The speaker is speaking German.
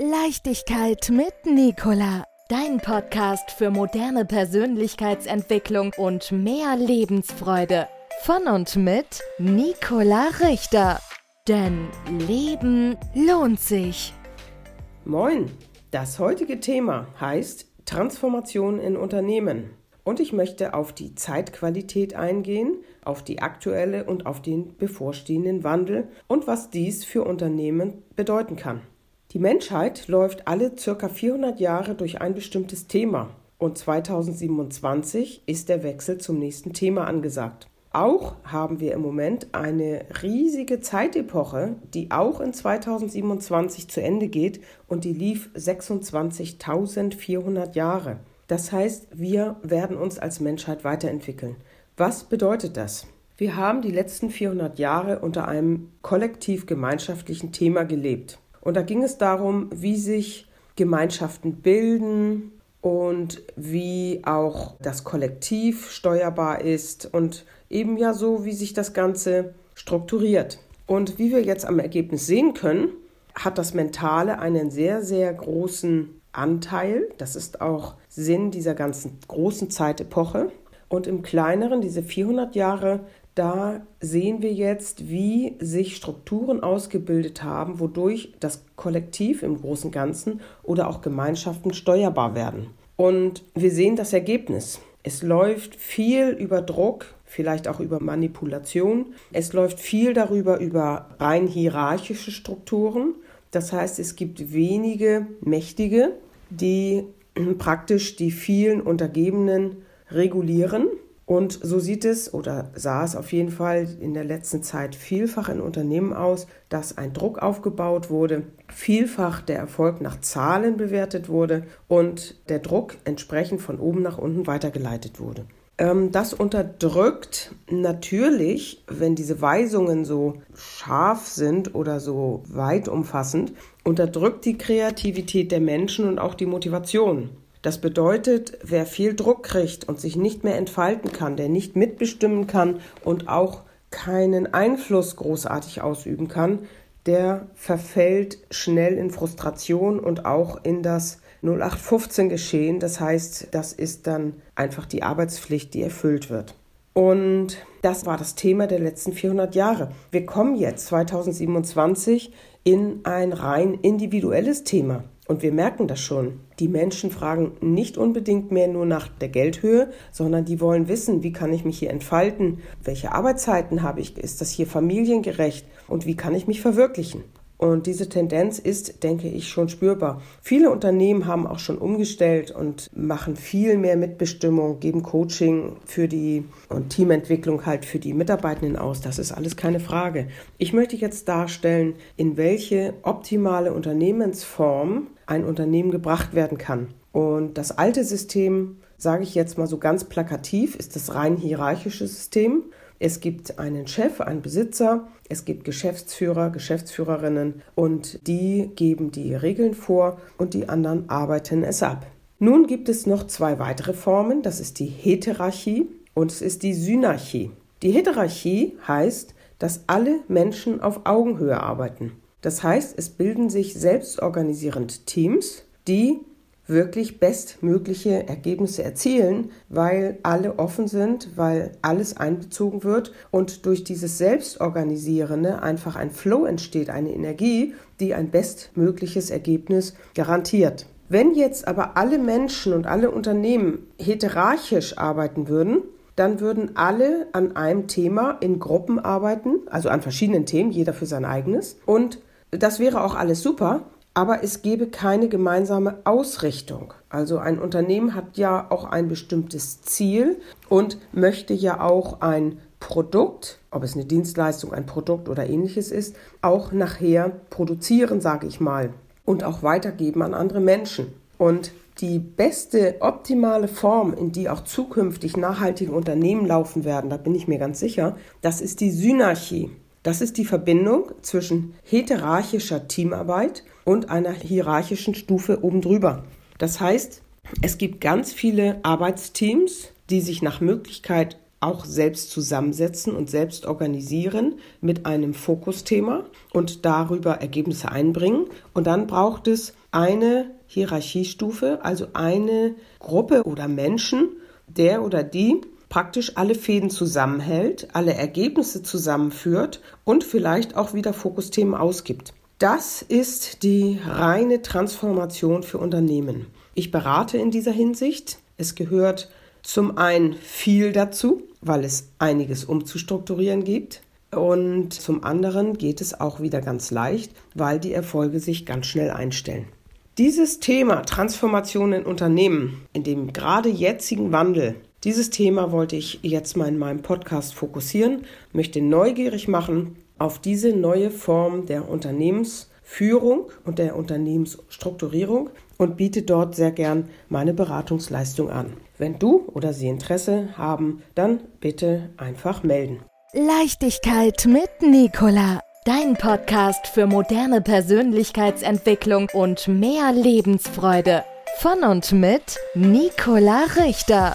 Leichtigkeit mit Nicola. Dein Podcast für moderne Persönlichkeitsentwicklung und mehr Lebensfreude. Von und mit Nicola Richter. Denn Leben lohnt sich. Moin, das heutige Thema heißt Transformation in Unternehmen. Und ich möchte auf die Zeitqualität eingehen, auf die aktuelle und auf den bevorstehenden Wandel und was dies für Unternehmen bedeuten kann. Die Menschheit läuft alle circa 400 Jahre durch ein bestimmtes Thema und 2027 ist der Wechsel zum nächsten Thema angesagt. Auch haben wir im Moment eine riesige Zeitepoche, die auch in 2027 zu Ende geht und die lief 26.400 Jahre. Das heißt, wir werden uns als Menschheit weiterentwickeln. Was bedeutet das? Wir haben die letzten 400 Jahre unter einem kollektiv gemeinschaftlichen Thema gelebt. Und da ging es darum, wie sich Gemeinschaften bilden und wie auch das Kollektiv steuerbar ist und eben ja so, wie sich das Ganze strukturiert. Und wie wir jetzt am Ergebnis sehen können, hat das Mentale einen sehr, sehr großen Anteil. Das ist auch Sinn dieser ganzen großen Zeitepoche. Und im kleineren, diese 400 Jahre, da sehen wir jetzt, wie sich Strukturen ausgebildet haben, wodurch das Kollektiv im großen Ganzen oder auch Gemeinschaften steuerbar werden. Und wir sehen das Ergebnis. Es läuft viel über Druck, vielleicht auch über Manipulation. Es läuft viel darüber über rein hierarchische Strukturen. Das heißt, es gibt wenige Mächtige, die praktisch die vielen Untergebenen regulieren und so sieht es oder sah es auf jeden Fall in der letzten Zeit vielfach in Unternehmen aus, dass ein Druck aufgebaut wurde, vielfach der Erfolg nach Zahlen bewertet wurde und der Druck entsprechend von oben nach unten weitergeleitet wurde. Ähm, das unterdrückt natürlich, wenn diese Weisungen so scharf sind oder so weit umfassend, unterdrückt die Kreativität der Menschen und auch die Motivation. Das bedeutet, wer viel Druck kriegt und sich nicht mehr entfalten kann, der nicht mitbestimmen kann und auch keinen Einfluss großartig ausüben kann, der verfällt schnell in Frustration und auch in das 0815 Geschehen. Das heißt, das ist dann einfach die Arbeitspflicht, die erfüllt wird. Und das war das Thema der letzten 400 Jahre. Wir kommen jetzt 2027 in ein rein individuelles Thema. Und wir merken das schon. Die Menschen fragen nicht unbedingt mehr nur nach der Geldhöhe, sondern die wollen wissen, wie kann ich mich hier entfalten? Welche Arbeitszeiten habe ich? Ist das hier familiengerecht? Und wie kann ich mich verwirklichen? Und diese Tendenz ist, denke ich, schon spürbar. Viele Unternehmen haben auch schon umgestellt und machen viel mehr Mitbestimmung, geben Coaching für die und Teamentwicklung halt für die Mitarbeitenden aus. Das ist alles keine Frage. Ich möchte jetzt darstellen, in welche optimale Unternehmensform ein Unternehmen gebracht werden kann. Und das alte System, sage ich jetzt mal so ganz plakativ, ist das rein hierarchische System. Es gibt einen Chef, einen Besitzer, es gibt Geschäftsführer, Geschäftsführerinnen und die geben die Regeln vor und die anderen arbeiten es ab. Nun gibt es noch zwei weitere Formen, das ist die Heterarchie und es ist die Synarchie. Die Heterarchie heißt, dass alle Menschen auf Augenhöhe arbeiten. Das heißt, es bilden sich selbstorganisierend Teams, die wirklich bestmögliche Ergebnisse erzielen, weil alle offen sind, weil alles einbezogen wird und durch dieses Selbstorganisierende einfach ein Flow entsteht, eine Energie, die ein bestmögliches Ergebnis garantiert. Wenn jetzt aber alle Menschen und alle Unternehmen heterarchisch arbeiten würden, dann würden alle an einem Thema in Gruppen arbeiten, also an verschiedenen Themen, jeder für sein eigenes. Und das wäre auch alles super, aber es gäbe keine gemeinsame Ausrichtung. Also ein Unternehmen hat ja auch ein bestimmtes Ziel und möchte ja auch ein Produkt, ob es eine Dienstleistung, ein Produkt oder ähnliches ist, auch nachher produzieren, sage ich mal, und auch weitergeben an andere Menschen. Und die beste, optimale Form, in die auch zukünftig nachhaltige Unternehmen laufen werden, da bin ich mir ganz sicher, das ist die Synarchie. Das ist die Verbindung zwischen heterarchischer Teamarbeit und einer hierarchischen Stufe oben drüber. Das heißt, es gibt ganz viele Arbeitsteams, die sich nach Möglichkeit auch selbst zusammensetzen und selbst organisieren mit einem Fokusthema und darüber Ergebnisse einbringen. Und dann braucht es eine Hierarchiestufe, also eine Gruppe oder Menschen, der oder die praktisch alle Fäden zusammenhält, alle Ergebnisse zusammenführt und vielleicht auch wieder Fokusthemen ausgibt. Das ist die reine Transformation für Unternehmen. Ich berate in dieser Hinsicht. Es gehört zum einen viel dazu, weil es einiges umzustrukturieren gibt. Und zum anderen geht es auch wieder ganz leicht, weil die Erfolge sich ganz schnell einstellen. Dieses Thema Transformation in Unternehmen, in dem gerade jetzigen Wandel, dieses Thema wollte ich jetzt mal in meinem Podcast fokussieren, möchte neugierig machen auf diese neue Form der Unternehmensführung und der Unternehmensstrukturierung und biete dort sehr gern meine Beratungsleistung an. Wenn du oder sie Interesse haben, dann bitte einfach melden. Leichtigkeit mit Nicola. Dein Podcast für moderne Persönlichkeitsentwicklung und mehr Lebensfreude. Von und mit Nicola Richter.